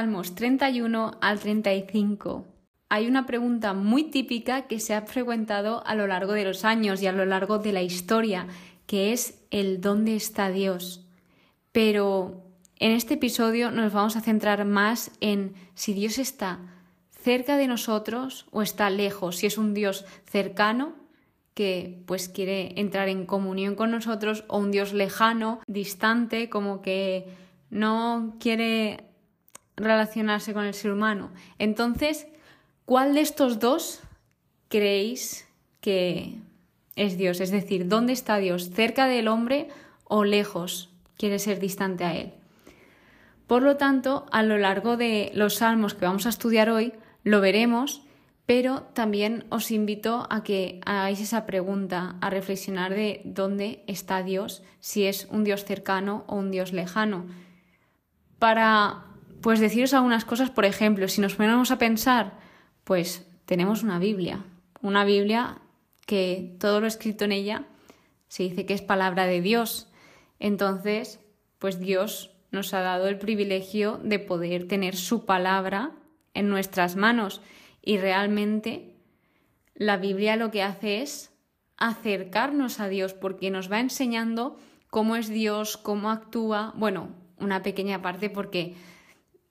Salmos 31 al 35. Hay una pregunta muy típica que se ha frecuentado a lo largo de los años y a lo largo de la historia, que es el ¿dónde está Dios? Pero en este episodio nos vamos a centrar más en si Dios está cerca de nosotros o está lejos, si es un Dios cercano que pues quiere entrar en comunión con nosotros o un Dios lejano, distante, como que no quiere relacionarse con el ser humano. Entonces, ¿cuál de estos dos creéis que es Dios? Es decir, ¿dónde está Dios? ¿Cerca del hombre o lejos? Quiere ser distante a él. Por lo tanto, a lo largo de los salmos que vamos a estudiar hoy, lo veremos pero también os invito a que hagáis esa pregunta, a reflexionar de dónde está Dios, si es un Dios cercano o un Dios lejano. Para, pues, deciros algunas cosas, por ejemplo, si nos ponemos a pensar, pues tenemos una Biblia, una Biblia que todo lo escrito en ella se dice que es palabra de Dios. Entonces, pues Dios nos ha dado el privilegio de poder tener su palabra en nuestras manos y realmente la Biblia lo que hace es acercarnos a Dios porque nos va enseñando cómo es Dios, cómo actúa, bueno, una pequeña parte porque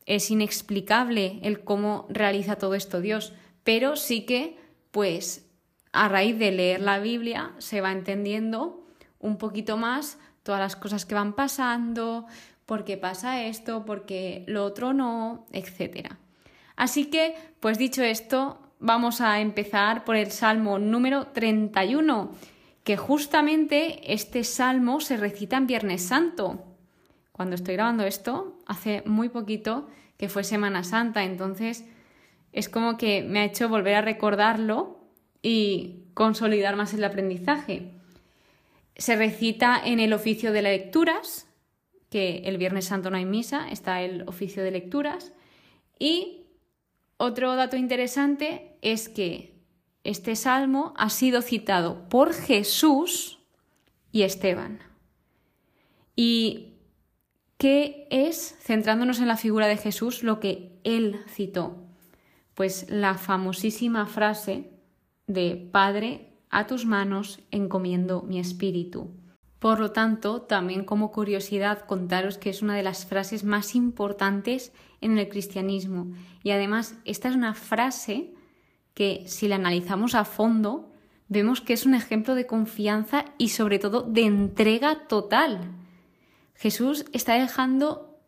es inexplicable el cómo realiza todo esto Dios, pero sí que pues a raíz de leer la Biblia se va entendiendo un poquito más todas las cosas que van pasando, por qué pasa esto, por qué lo otro no, etcétera. Así que, pues dicho esto, vamos a empezar por el Salmo número 31, que justamente este salmo se recita en Viernes Santo. Cuando estoy grabando esto, hace muy poquito que fue Semana Santa, entonces es como que me ha hecho volver a recordarlo y consolidar más el aprendizaje. Se recita en el oficio de lecturas, que el Viernes Santo no hay misa, está el oficio de lecturas, y otro dato interesante es que este salmo ha sido citado por Jesús y Esteban. ¿Y qué es, centrándonos en la figura de Jesús, lo que él citó? Pues la famosísima frase de Padre, a tus manos encomiendo mi espíritu. Por lo tanto, también como curiosidad contaros que es una de las frases más importantes en el cristianismo. Y además, esta es una frase que si la analizamos a fondo, vemos que es un ejemplo de confianza y sobre todo de entrega total. Jesús está dejando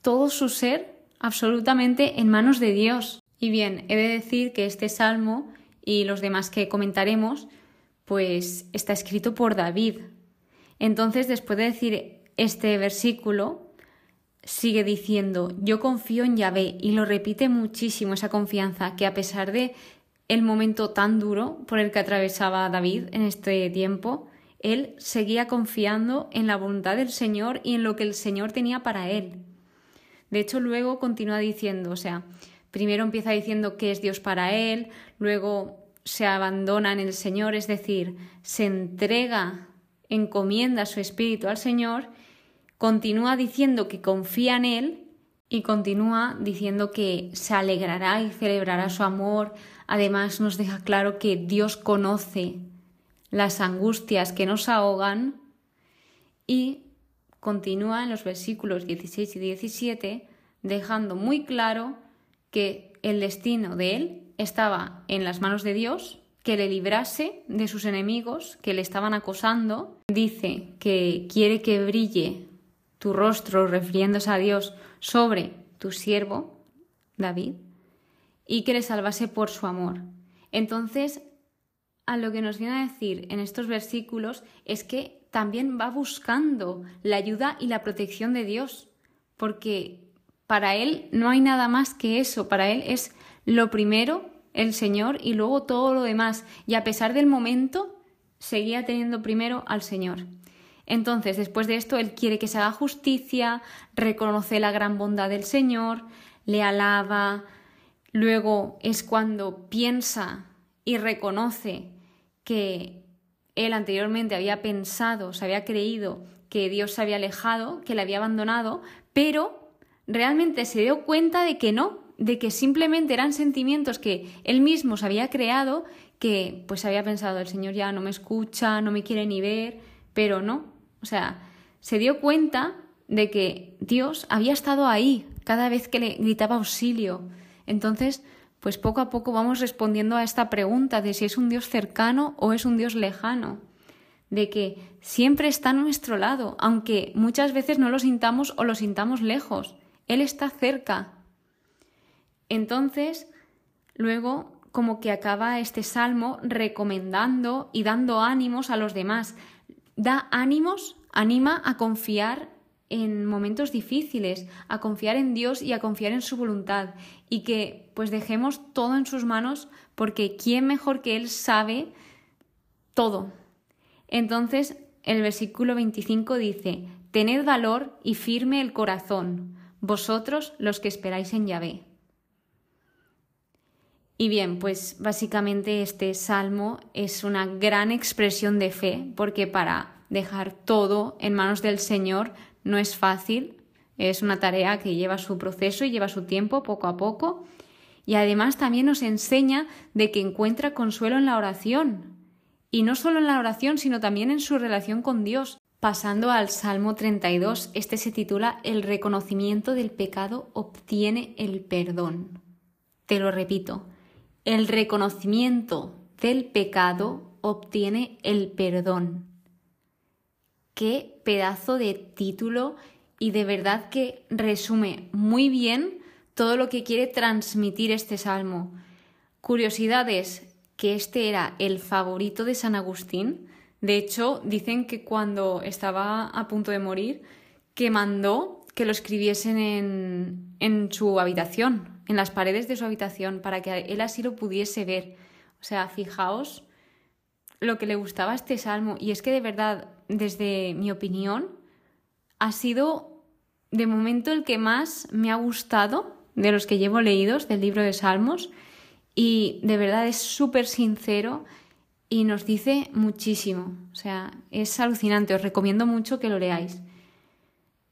todo su ser absolutamente en manos de Dios. Y bien, he de decir que este salmo y los demás que comentaremos, pues está escrito por David, entonces, después de decir este versículo, sigue diciendo, yo confío en Yahvé y lo repite muchísimo esa confianza que a pesar de el momento tan duro por el que atravesaba David en este tiempo, él seguía confiando en la voluntad del Señor y en lo que el Señor tenía para él. De hecho, luego continúa diciendo, o sea, primero empieza diciendo que es Dios para él, luego se abandona en el Señor, es decir, se entrega encomienda su espíritu al Señor, continúa diciendo que confía en Él y continúa diciendo que se alegrará y celebrará su amor. Además nos deja claro que Dios conoce las angustias que nos ahogan y continúa en los versículos 16 y 17 dejando muy claro que el destino de él estaba en las manos de Dios que le librase de sus enemigos que le estaban acosando. Dice que quiere que brille tu rostro, refiriéndose a Dios, sobre tu siervo, David, y que le salvase por su amor. Entonces, a lo que nos viene a decir en estos versículos es que también va buscando la ayuda y la protección de Dios, porque para él no hay nada más que eso, para él es lo primero el Señor y luego todo lo demás. Y a pesar del momento, seguía teniendo primero al Señor. Entonces, después de esto, Él quiere que se haga justicia, reconoce la gran bondad del Señor, le alaba. Luego es cuando piensa y reconoce que él anteriormente había pensado, se había creído que Dios se había alejado, que le había abandonado, pero realmente se dio cuenta de que no, de que simplemente eran sentimientos que él mismo se había creado, que pues había pensado, el Señor ya no me escucha, no me quiere ni ver, pero no. O sea, se dio cuenta de que Dios había estado ahí cada vez que le gritaba auxilio. Entonces, pues poco a poco vamos respondiendo a esta pregunta de si es un Dios cercano o es un Dios lejano, de que siempre está a nuestro lado, aunque muchas veces no lo sintamos o lo sintamos lejos. Él está cerca. Entonces, luego, como que acaba este salmo recomendando y dando ánimos a los demás. Da ánimos, anima a confiar en momentos difíciles, a confiar en Dios y a confiar en su voluntad y que pues dejemos todo en sus manos porque quién mejor que Él sabe todo. Entonces el versículo 25 dice, Tened valor y firme el corazón, vosotros los que esperáis en Yahvé. Y bien, pues básicamente este salmo es una gran expresión de fe, porque para dejar todo en manos del Señor no es fácil, es una tarea que lleva su proceso y lleva su tiempo poco a poco. Y además también nos enseña de que encuentra consuelo en la oración. Y no solo en la oración, sino también en su relación con Dios. Pasando al Salmo 32, este se titula El reconocimiento del pecado obtiene el perdón. Te lo repito, el reconocimiento del pecado obtiene el perdón qué pedazo de título y de verdad que resume muy bien todo lo que quiere transmitir este salmo. Curiosidades, que este era el favorito de San Agustín. De hecho, dicen que cuando estaba a punto de morir, que mandó que lo escribiesen en, en su habitación, en las paredes de su habitación, para que él así lo pudiese ver. O sea, fijaos lo que le gustaba a este salmo. Y es que de verdad, desde mi opinión, ha sido de momento el que más me ha gustado de los que llevo leídos del libro de Salmos. Y de verdad es súper sincero y nos dice muchísimo. O sea, es alucinante. Os recomiendo mucho que lo leáis.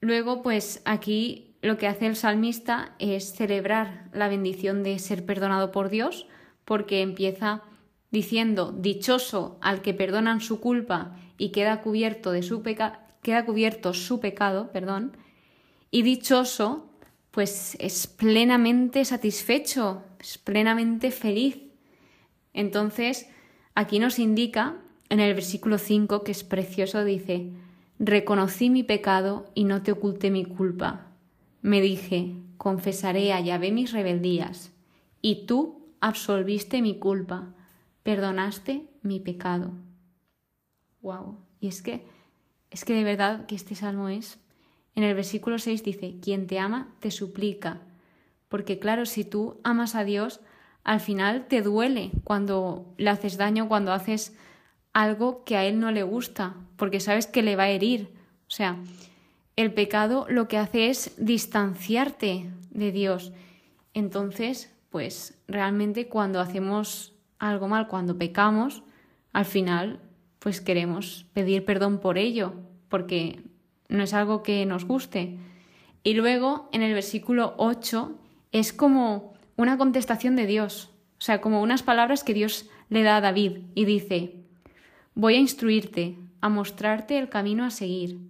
Luego, pues aquí lo que hace el salmista es celebrar la bendición de ser perdonado por Dios, porque empieza diciendo dichoso al que perdonan su culpa y queda cubierto de su queda cubierto su pecado, perdón, y dichoso pues es plenamente satisfecho, es plenamente feliz. Entonces, aquí nos indica en el versículo 5 que es precioso dice, reconocí mi pecado y no te oculté mi culpa. Me dije, confesaré a Yahvé mis rebeldías, y tú absolviste mi culpa perdonaste mi pecado. Wow. Y es que es que de verdad que este salmo es en el versículo 6 dice, quien te ama te suplica. Porque claro, si tú amas a Dios, al final te duele cuando le haces daño, cuando haces algo que a Él no le gusta, porque sabes que le va a herir. O sea, el pecado lo que hace es distanciarte de Dios. Entonces, pues realmente cuando hacemos algo mal cuando pecamos, al final pues queremos pedir perdón por ello, porque no es algo que nos guste. Y luego en el versículo 8 es como una contestación de Dios, o sea, como unas palabras que Dios le da a David y dice, voy a instruirte, a mostrarte el camino a seguir,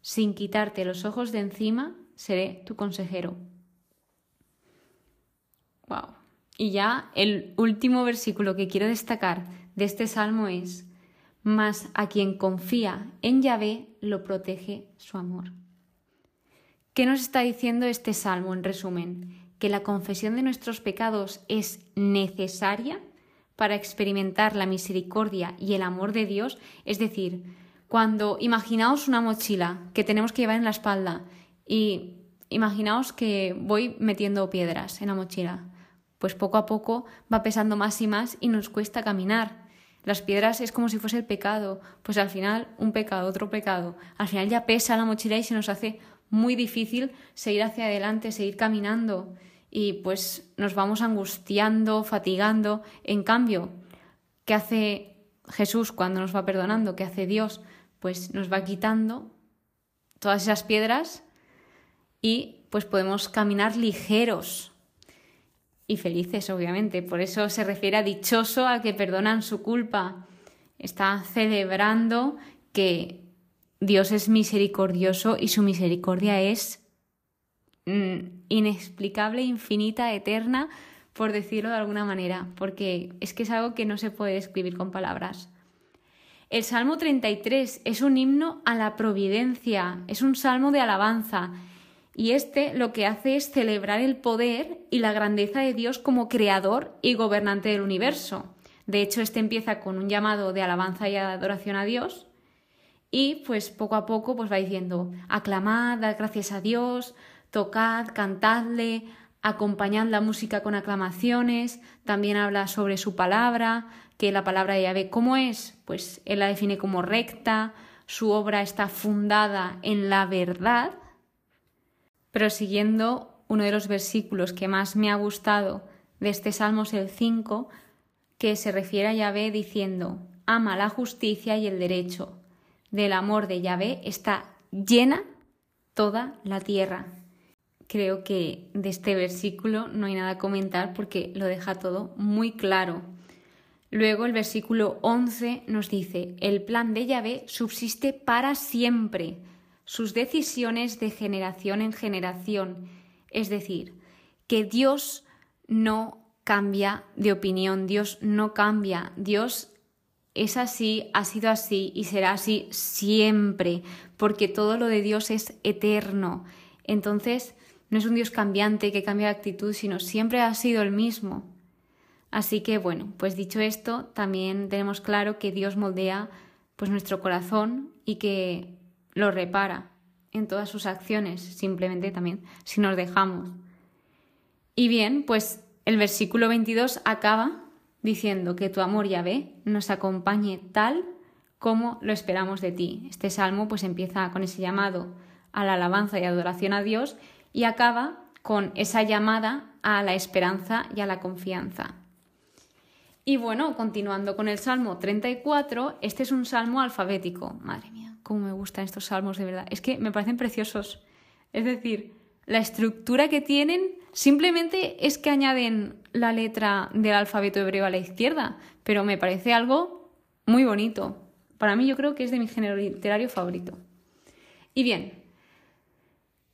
sin quitarte los ojos de encima, seré tu consejero. Wow. Y ya el último versículo que quiero destacar de este salmo es, mas a quien confía en Yahvé lo protege su amor. ¿Qué nos está diciendo este salmo en resumen? Que la confesión de nuestros pecados es necesaria para experimentar la misericordia y el amor de Dios, es decir, cuando imaginaos una mochila que tenemos que llevar en la espalda y imaginaos que voy metiendo piedras en la mochila pues poco a poco va pesando más y más y nos cuesta caminar. Las piedras es como si fuese el pecado, pues al final un pecado, otro pecado. Al final ya pesa la mochila y se nos hace muy difícil seguir hacia adelante, seguir caminando y pues nos vamos angustiando, fatigando. En cambio, ¿qué hace Jesús cuando nos va perdonando? ¿Qué hace Dios? Pues nos va quitando todas esas piedras y pues podemos caminar ligeros y felices, obviamente. Por eso se refiere a dichoso a que perdonan su culpa. Está celebrando que Dios es misericordioso y su misericordia es mm, inexplicable, infinita, eterna, por decirlo de alguna manera, porque es que es algo que no se puede escribir con palabras. El Salmo 33 es un himno a la providencia, es un salmo de alabanza, y este lo que hace es celebrar el poder y la grandeza de Dios como creador y gobernante del universo. De hecho, este empieza con un llamado de alabanza y adoración a Dios, y pues poco a poco pues va diciendo, aclamad, dad gracias a Dios, tocad, cantadle, acompañad la música con aclamaciones, también habla sobre su palabra, que la palabra de Yahvé, ¿cómo es? Pues él la define como recta, su obra está fundada en la verdad, pero siguiendo uno de los versículos que más me ha gustado de este Salmo es el 5, que se refiere a Yahvé diciendo, ama la justicia y el derecho, del amor de Yahvé está llena toda la tierra. Creo que de este versículo no hay nada a comentar porque lo deja todo muy claro. Luego el versículo 11 nos dice, el plan de Yahvé subsiste para siempre, sus decisiones de generación en generación. Es decir, que Dios no cambia de opinión, Dios no cambia, Dios es así, ha sido así y será así siempre, porque todo lo de Dios es eterno. Entonces, no es un Dios cambiante que cambia de actitud, sino siempre ha sido el mismo. Así que bueno, pues dicho esto, también tenemos claro que Dios moldea pues nuestro corazón y que lo repara en todas sus acciones, simplemente también si nos dejamos. Y bien, pues el versículo 22 acaba diciendo que tu amor ve nos acompañe tal como lo esperamos de ti. Este salmo pues empieza con ese llamado a la alabanza y adoración a Dios y acaba con esa llamada a la esperanza y a la confianza. Y bueno, continuando con el Salmo 34, este es un salmo alfabético. Madre mía, cómo me gustan estos salmos de verdad. Es que me parecen preciosos. Es decir, la estructura que tienen simplemente es que añaden la letra del alfabeto hebreo a la izquierda, pero me parece algo muy bonito. Para mí yo creo que es de mi género literario favorito. Y bien,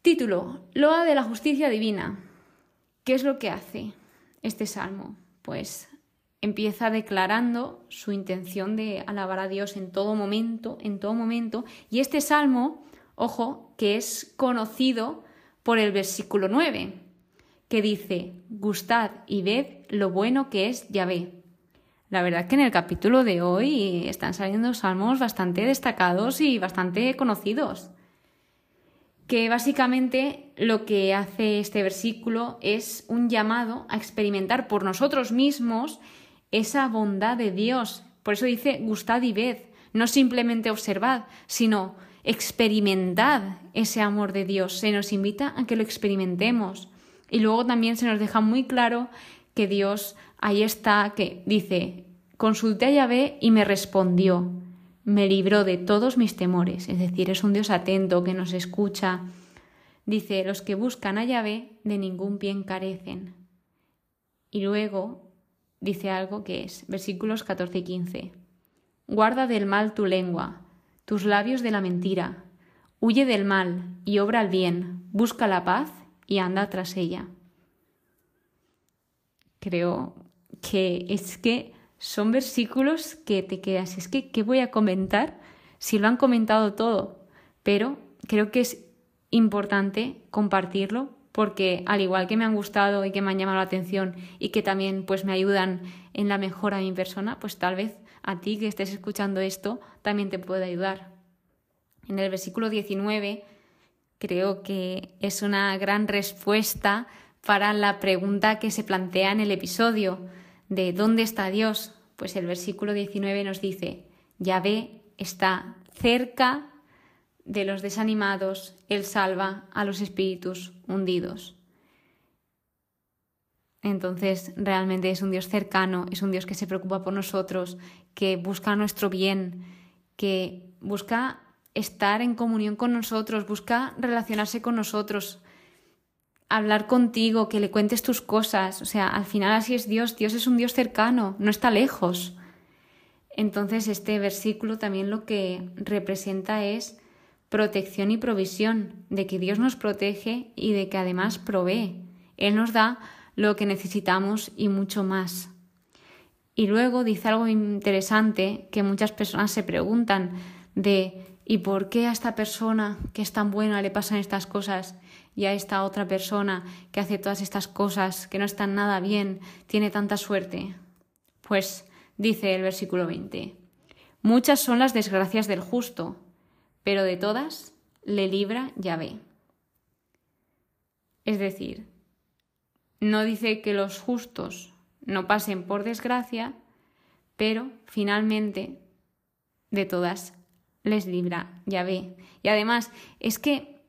título, Loa de la justicia divina. ¿Qué es lo que hace este salmo? Pues empieza declarando su intención de alabar a Dios en todo momento, en todo momento, y este salmo, ojo, que es conocido por el versículo 9, que dice, gustad y ved lo bueno que es Yahvé. La verdad es que en el capítulo de hoy están saliendo salmos bastante destacados y bastante conocidos. Que básicamente lo que hace este versículo es un llamado a experimentar por nosotros mismos esa bondad de Dios. Por eso dice gustad y ved, no simplemente observad, sino experimentad ese amor de Dios. Se nos invita a que lo experimentemos. Y luego también se nos deja muy claro que Dios ahí está, que dice, consulté a Yahvé y me respondió, me libró de todos mis temores. Es decir, es un Dios atento que nos escucha. Dice, los que buscan a Yahvé de ningún bien carecen. Y luego dice algo que es, versículos 14 y 15. Guarda del mal tu lengua, tus labios de la mentira. Huye del mal y obra el bien, busca la paz y anda tras ella. Creo que es que son versículos que te quedas, es que, ¿qué voy a comentar si lo han comentado todo? Pero creo que es importante compartirlo porque al igual que me han gustado y que me han llamado la atención y que también pues me ayudan en la mejora de mi persona, pues tal vez a ti que estés escuchando esto también te puede ayudar. En el versículo 19 creo que es una gran respuesta para la pregunta que se plantea en el episodio de ¿dónde está Dios? Pues el versículo 19 nos dice, Yahvé está cerca de los desanimados, Él salva a los espíritus hundidos. Entonces, realmente es un Dios cercano, es un Dios que se preocupa por nosotros, que busca nuestro bien, que busca estar en comunión con nosotros, busca relacionarse con nosotros. hablar contigo, que le cuentes tus cosas. O sea, al final así es Dios. Dios es un Dios cercano, no está lejos. Entonces este versículo también lo que representa es protección y provisión, de que Dios nos protege y de que además provee. Él nos da lo que necesitamos y mucho más. Y luego dice algo interesante que muchas personas se preguntan de ¿y por qué a esta persona que es tan buena le pasan estas cosas y a esta otra persona que hace todas estas cosas que no están nada bien tiene tanta suerte? Pues dice el versículo 20, muchas son las desgracias del justo, pero de todas le libra Yahvé. Es decir, no dice que los justos no pasen por desgracia, pero finalmente de todas les libra Yahvé. Y además, es que,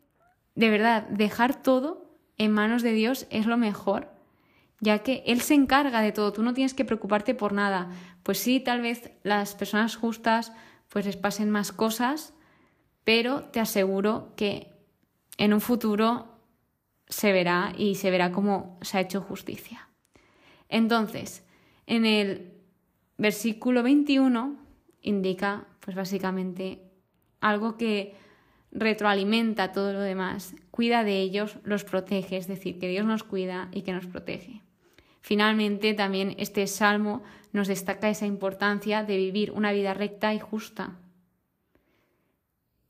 de verdad, dejar todo en manos de Dios es lo mejor, ya que Él se encarga de todo, tú no tienes que preocuparte por nada. Pues sí, tal vez las personas justas pues les pasen más cosas, pero te aseguro que en un futuro se verá y se verá cómo se ha hecho justicia. Entonces, en el versículo 21 indica, pues básicamente, algo que retroalimenta todo lo demás, cuida de ellos, los protege, es decir, que Dios nos cuida y que nos protege. Finalmente, también este salmo nos destaca esa importancia de vivir una vida recta y justa.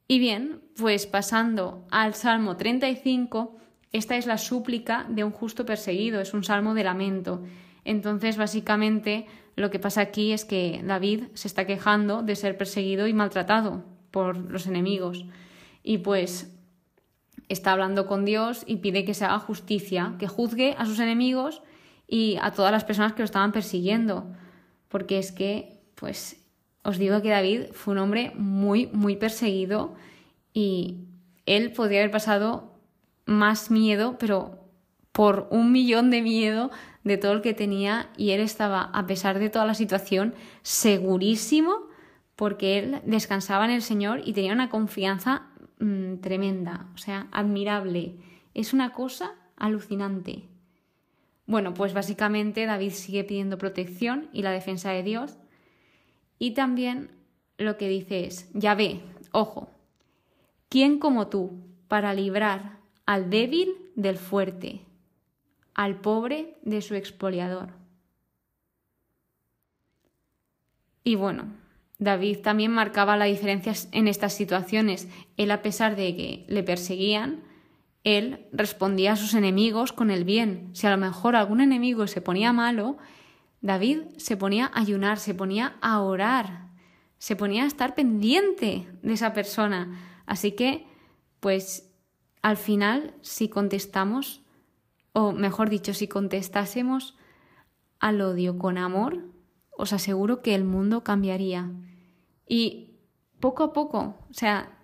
Y bien, pues pasando al Salmo 35, esta es la súplica de un justo perseguido, es un salmo de lamento. Entonces, básicamente, lo que pasa aquí es que David se está quejando de ser perseguido y maltratado por los enemigos. Y pues está hablando con Dios y pide que se haga justicia, que juzgue a sus enemigos y a todas las personas que lo estaban persiguiendo. Porque es que, pues, os digo que David fue un hombre muy, muy perseguido y él podría haber pasado más miedo, pero por un millón de miedo de todo el que tenía y él estaba, a pesar de toda la situación, segurísimo porque él descansaba en el Señor y tenía una confianza mm, tremenda, o sea, admirable. Es una cosa alucinante. Bueno, pues básicamente David sigue pidiendo protección y la defensa de Dios y también lo que dice es, ya ve, ojo, ¿quién como tú para librar al débil del fuerte, al pobre de su expoliador? Y bueno, David también marcaba la diferencia en estas situaciones. Él, a pesar de que le perseguían, él respondía a sus enemigos con el bien. Si a lo mejor algún enemigo se ponía malo, David se ponía a ayunar, se ponía a orar, se ponía a estar pendiente de esa persona. Así que, pues, al final, si contestamos, o mejor dicho, si contestásemos al odio con amor, os aseguro que el mundo cambiaría. Y poco a poco, o sea,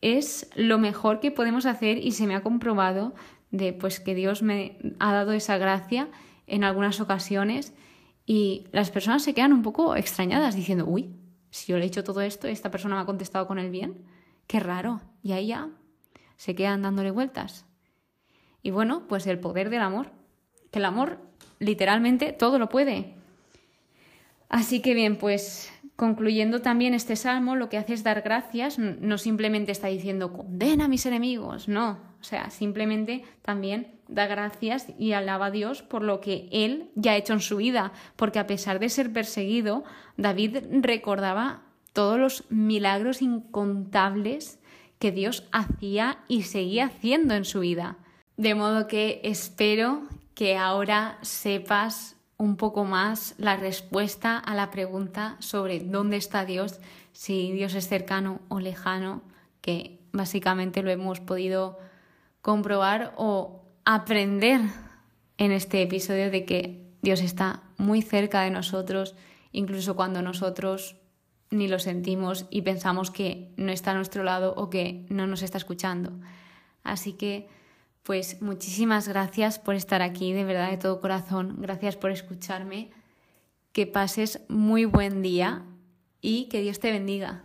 es lo mejor que podemos hacer y se me ha comprobado de pues que Dios me ha dado esa gracia en algunas ocasiones y las personas se quedan un poco extrañadas diciendo, uy, si yo le he hecho todo esto, esta persona me ha contestado con el bien, qué raro. Y ahí ya se quedan dándole vueltas. Y bueno, pues el poder del amor, que el amor literalmente todo lo puede. Así que bien, pues concluyendo también este salmo, lo que hace es dar gracias, no simplemente está diciendo condena a mis enemigos, no, o sea, simplemente también da gracias y alaba a Dios por lo que él ya ha hecho en su vida, porque a pesar de ser perseguido, David recordaba todos los milagros incontables que Dios hacía y seguía haciendo en su vida. De modo que espero que ahora sepas un poco más la respuesta a la pregunta sobre dónde está Dios, si Dios es cercano o lejano, que básicamente lo hemos podido comprobar o aprender en este episodio de que Dios está muy cerca de nosotros, incluso cuando nosotros ni lo sentimos y pensamos que no está a nuestro lado o que no nos está escuchando. Así que, pues muchísimas gracias por estar aquí, de verdad, de todo corazón. Gracias por escucharme. Que pases muy buen día y que Dios te bendiga.